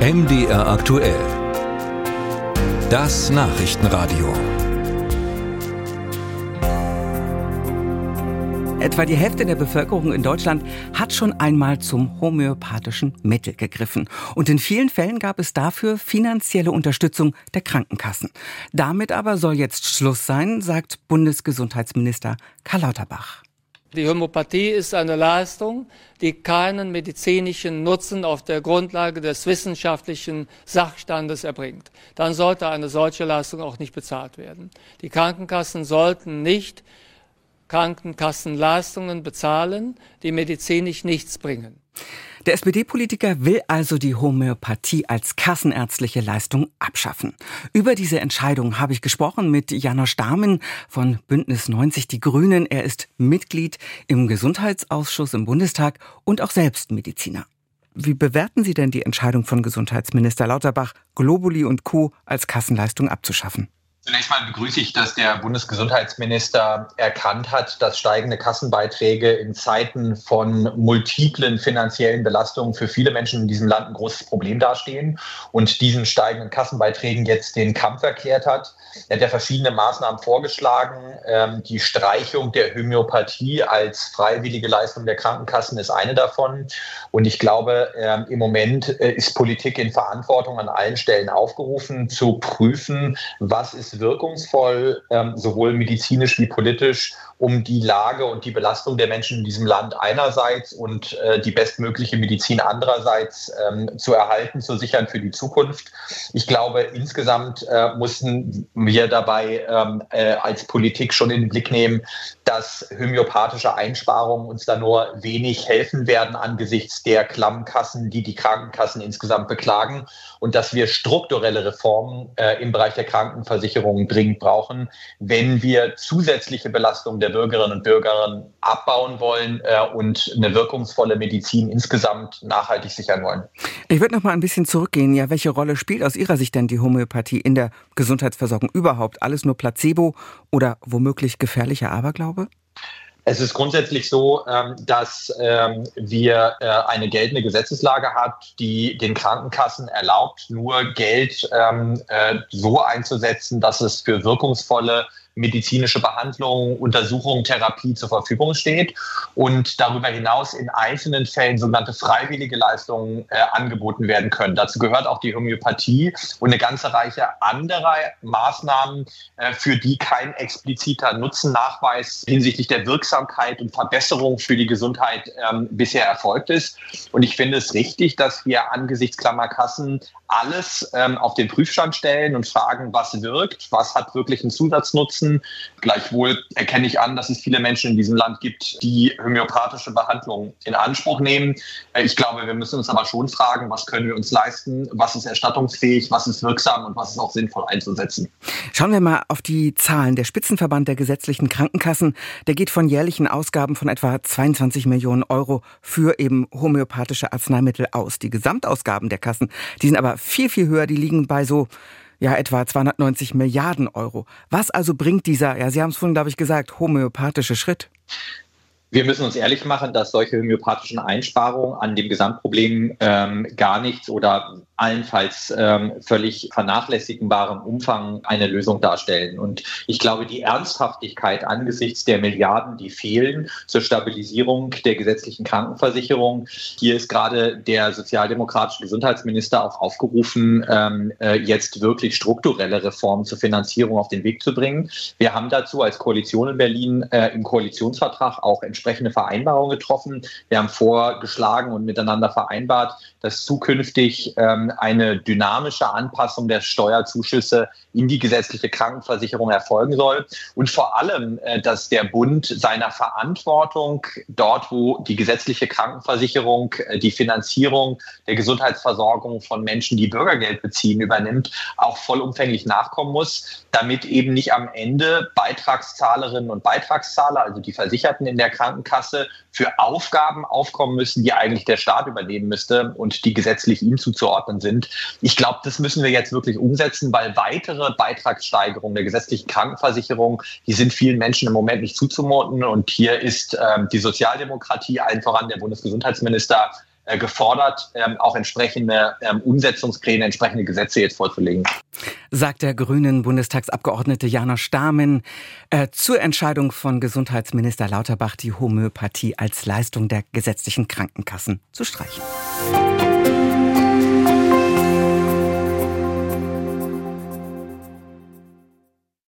MDR aktuell. Das Nachrichtenradio. Etwa die Hälfte der Bevölkerung in Deutschland hat schon einmal zum homöopathischen Mittel gegriffen. Und in vielen Fällen gab es dafür finanzielle Unterstützung der Krankenkassen. Damit aber soll jetzt Schluss sein, sagt Bundesgesundheitsminister Karl Lauterbach. Die Homöopathie ist eine Leistung, die keinen medizinischen Nutzen auf der Grundlage des wissenschaftlichen Sachstandes erbringt. Dann sollte eine solche Leistung auch nicht bezahlt werden. Die Krankenkassen sollten nicht Krankenkassenleistungen bezahlen, die medizinisch nichts bringen. Der SPD-Politiker will also die Homöopathie als kassenärztliche Leistung abschaffen. Über diese Entscheidung habe ich gesprochen mit Janosch Dahmen von Bündnis 90 Die Grünen. Er ist Mitglied im Gesundheitsausschuss im Bundestag und auch selbst Mediziner. Wie bewerten Sie denn die Entscheidung von Gesundheitsminister Lauterbach, Globuli und Co. als Kassenleistung abzuschaffen? Zunächst mal begrüße ich, dass der Bundesgesundheitsminister erkannt hat, dass steigende Kassenbeiträge in Zeiten von multiplen finanziellen Belastungen für viele Menschen in diesem Land ein großes Problem dastehen und diesen steigenden Kassenbeiträgen jetzt den Kampf erklärt hat. Er hat ja verschiedene Maßnahmen vorgeschlagen. Ähm, die Streichung der Homöopathie als freiwillige Leistung der Krankenkassen ist eine davon. Und ich glaube, ähm, im Moment äh, ist Politik in Verantwortung an allen Stellen aufgerufen, zu prüfen, was ist wirkungsvoll, ähm, sowohl medizinisch wie politisch, um die Lage und die Belastung der Menschen in diesem Land einerseits und äh, die bestmögliche Medizin andererseits ähm, zu erhalten, zu sichern für die Zukunft. Ich glaube, insgesamt äh, mussten wir dabei ähm, äh, als Politik schon in den Blick nehmen, dass homöopathische Einsparungen uns da nur wenig helfen werden angesichts der Klammkassen, die die Krankenkassen insgesamt beklagen und dass wir strukturelle Reformen äh, im Bereich der Krankenversicherung dringend brauchen, wenn wir zusätzliche Belastungen der Bürgerinnen und Bürger abbauen wollen äh, und eine wirkungsvolle Medizin insgesamt nachhaltig sichern wollen. Ich würde noch mal ein bisschen zurückgehen. Ja, welche Rolle spielt aus Ihrer Sicht denn die Homöopathie in der Gesundheitsversorgung überhaupt? Alles nur Placebo oder womöglich gefährlicher Aberglaube? Es ist grundsätzlich so, ähm, dass ähm, wir äh, eine geltende Gesetzeslage hat, die den Krankenkassen erlaubt, nur Geld ähm, äh, so einzusetzen, dass es für wirkungsvolle medizinische Behandlung, Untersuchung, Therapie zur Verfügung steht und darüber hinaus in einzelnen Fällen sogenannte freiwillige Leistungen äh, angeboten werden können. Dazu gehört auch die Homöopathie und eine ganze Reihe anderer Maßnahmen, äh, für die kein expliziter Nutzennachweis hinsichtlich der Wirksamkeit und Verbesserung für die Gesundheit ähm, bisher erfolgt ist. Und ich finde es richtig, dass wir angesichts Klammerkassen alles ähm, auf den Prüfstand stellen und fragen, was wirkt, was hat wirklich einen Zusatznutzen. Gleichwohl erkenne ich an, dass es viele Menschen in diesem Land gibt, die homöopathische Behandlung in Anspruch nehmen. Äh, ich glaube, wir müssen uns aber schon fragen, was können wir uns leisten, was ist erstattungsfähig, was ist wirksam und was ist auch sinnvoll einzusetzen. Schauen wir mal auf die Zahlen. Der Spitzenverband der gesetzlichen Krankenkassen, der geht von jährlichen Ausgaben von etwa 22 Millionen Euro für eben homöopathische Arzneimittel aus. Die Gesamtausgaben der Kassen, die sind aber viel, viel höher. Die liegen bei so ja etwa 290 Milliarden Euro. Was also bringt dieser, ja, Sie haben es vorhin, glaube ich, gesagt, homöopathische Schritt? Wir müssen uns ehrlich machen, dass solche homöopathischen Einsparungen an dem Gesamtproblem ähm, gar nichts oder allenfalls ähm, völlig vernachlässigbarem Umfang eine Lösung darstellen. Und ich glaube, die Ernsthaftigkeit angesichts der Milliarden, die fehlen zur Stabilisierung der gesetzlichen Krankenversicherung, hier ist gerade der sozialdemokratische Gesundheitsminister auch aufgerufen, ähm, äh, jetzt wirklich strukturelle Reformen zur Finanzierung auf den Weg zu bringen. Wir haben dazu als Koalition in Berlin äh, im Koalitionsvertrag auch entsprechende Vereinbarungen getroffen. Wir haben vorgeschlagen und miteinander vereinbart, dass zukünftig ähm, eine dynamische Anpassung der Steuerzuschüsse in die gesetzliche Krankenversicherung erfolgen soll. Und vor allem, äh, dass der Bund seiner Verantwortung dort, wo die gesetzliche Krankenversicherung äh, die Finanzierung der Gesundheitsversorgung von Menschen, die Bürgergeld beziehen, übernimmt, auch vollumfänglich nachkommen muss, damit eben nicht am Ende Beitragszahlerinnen und Beitragszahler, also die Versicherten in der Krankenkasse, für Aufgaben aufkommen müssen, die eigentlich der Staat übernehmen müsste und die gesetzlich ihm zuzuordnen sind. Ich glaube, das müssen wir jetzt wirklich umsetzen, weil weitere Beitragssteigerungen der gesetzlichen Krankenversicherung, die sind vielen Menschen im Moment nicht zuzumuten. Und hier ist ähm, die Sozialdemokratie, allen voran der Bundesgesundheitsminister, äh, gefordert, ähm, auch entsprechende ähm, Umsetzungspläne, entsprechende Gesetze jetzt vorzulegen. Sagt der grünen Bundestagsabgeordnete Jana Stamen äh, zur Entscheidung von Gesundheitsminister Lauterbach, die Homöopathie als Leistung der gesetzlichen Krankenkassen zu streichen.